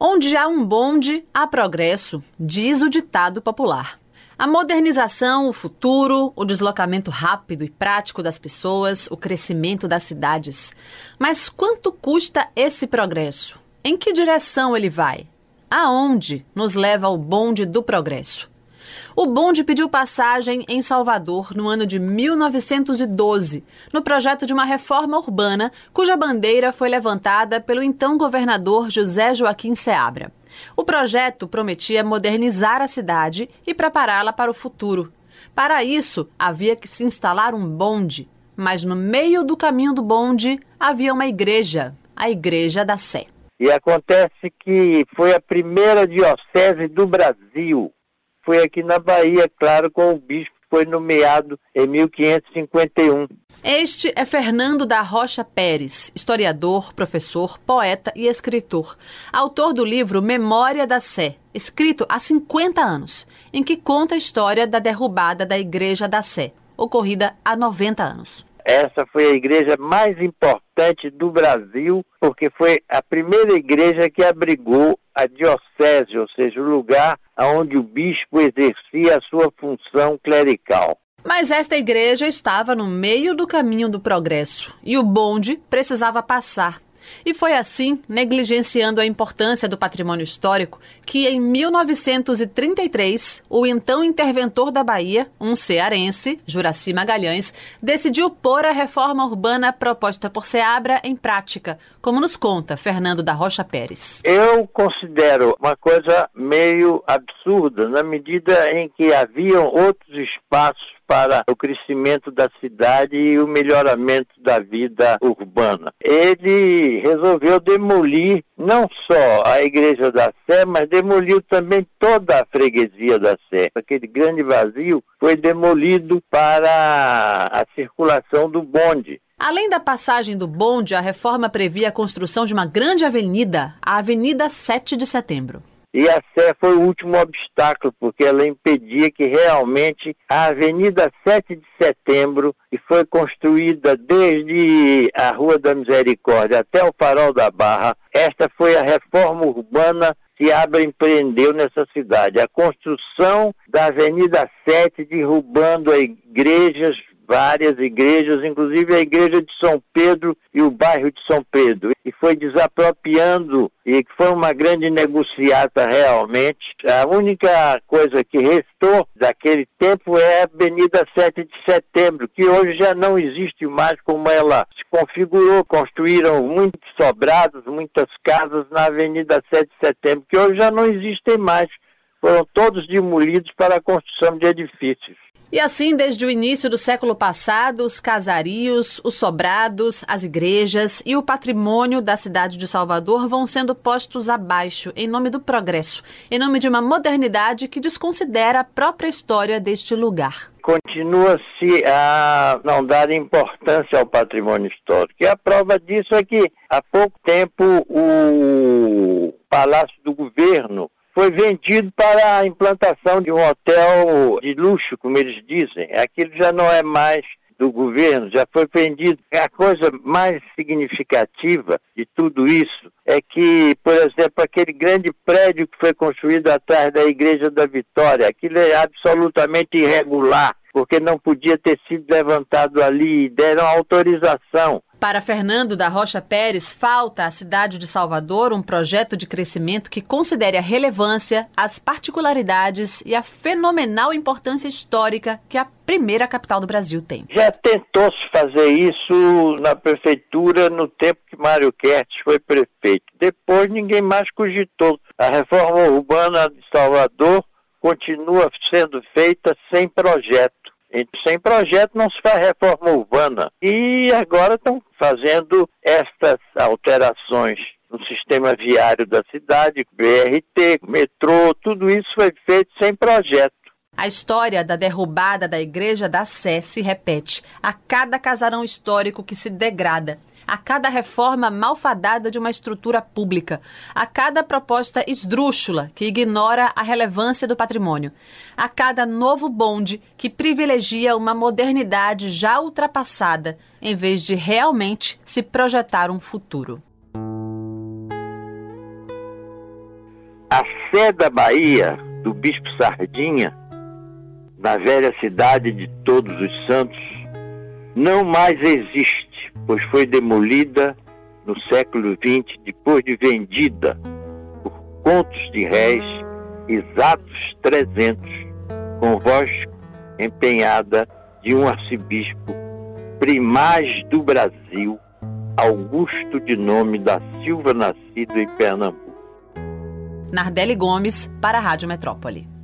Onde há um bonde, há progresso, diz o ditado popular. A modernização, o futuro, o deslocamento rápido e prático das pessoas, o crescimento das cidades. Mas quanto custa esse progresso? Em que direção ele vai? Aonde nos leva o bonde do progresso? O bonde pediu passagem em Salvador no ano de 1912, no projeto de uma reforma urbana cuja bandeira foi levantada pelo então governador José Joaquim Seabra. O projeto prometia modernizar a cidade e prepará-la para o futuro. Para isso, havia que se instalar um bonde, mas no meio do caminho do bonde havia uma igreja, a Igreja da Sé. E acontece que foi a primeira diocese do Brasil foi aqui na Bahia, claro, com o bispo que foi nomeado em 1551. Este é Fernando da Rocha Pérez, historiador, professor, poeta e escritor. Autor do livro Memória da Sé, escrito há 50 anos, em que conta a história da derrubada da Igreja da Sé, ocorrida há 90 anos. Essa foi a igreja mais importante do Brasil, porque foi a primeira igreja que abrigou a diocese, ou seja, o lugar onde o bispo exercia a sua função clerical. Mas esta igreja estava no meio do caminho do progresso e o bonde precisava passar. E foi assim, negligenciando a importância do patrimônio histórico, que em 1933, o então interventor da Bahia, um cearense, Juraci Magalhães, decidiu pôr a reforma urbana proposta por Seabra em prática, como nos conta Fernando da Rocha Pérez. Eu considero uma coisa meio absurda, na medida em que haviam outros espaços para o crescimento da cidade e o melhoramento da vida urbana. Ele resolveu demolir não só a Igreja da Sé, mas demoliu também toda a freguesia da Sé. Aquele grande vazio foi demolido para a circulação do bonde. Além da passagem do bonde, a reforma previa a construção de uma grande avenida, a Avenida 7 de Setembro. E a Sé foi o último obstáculo, porque ela impedia que realmente a Avenida 7 de Setembro, que foi construída desde a Rua da Misericórdia até o Farol da Barra, esta foi a reforma urbana que Abra empreendeu nessa cidade. A construção da Avenida 7, derrubando igrejas, várias igrejas, inclusive a igreja de São Pedro e o bairro de São Pedro, e foi desapropriando, e foi uma grande negociata realmente. A única coisa que restou daquele tempo é a Avenida 7 de Setembro, que hoje já não existe mais como ela se configurou. Construíram muitos sobrados, muitas casas na Avenida 7 de Setembro, que hoje já não existem mais. Foram todos demolidos para a construção de edifícios. E assim, desde o início do século passado, os casarios, os sobrados, as igrejas e o patrimônio da cidade de Salvador vão sendo postos abaixo em nome do progresso, em nome de uma modernidade que desconsidera a própria história deste lugar. Continua-se a não dar importância ao patrimônio histórico. E a prova disso é que, há pouco tempo, o Palácio do Governo foi vendido para a implantação de um hotel de luxo, como eles dizem. Aquilo já não é mais do governo, já foi vendido. A coisa mais significativa de tudo isso é que, por exemplo, aquele grande prédio que foi construído atrás da Igreja da Vitória, aquilo é absolutamente irregular, porque não podia ter sido levantado ali, deram autorização para Fernando da Rocha Pérez, falta à cidade de Salvador um projeto de crescimento que considere a relevância, as particularidades e a fenomenal importância histórica que a primeira capital do Brasil tem. Já tentou-se fazer isso na prefeitura no tempo que Mário Kertz foi prefeito. Depois ninguém mais cogitou. A reforma urbana de Salvador continua sendo feita sem projeto. Sem projeto não se faz reforma urbana. E agora estão fazendo estas alterações no sistema viário da cidade, BRT, metrô, tudo isso foi feito sem projeto. A história da derrubada da Igreja da Sé se repete a cada casarão histórico que se degrada a cada reforma malfadada de uma estrutura pública, a cada proposta esdrúxula que ignora a relevância do patrimônio, a cada novo bonde que privilegia uma modernidade já ultrapassada, em vez de realmente se projetar um futuro. A sé da Bahia, do Bispo Sardinha, na velha cidade de Todos os Santos, não mais existe, pois foi demolida no século XX, depois de vendida por contos de réis, exatos 300, com voz empenhada de um arcebispo primaz do Brasil, Augusto de nome da Silva, nascido em Pernambuco. Nardelli Gomes, para a Rádio Metrópole.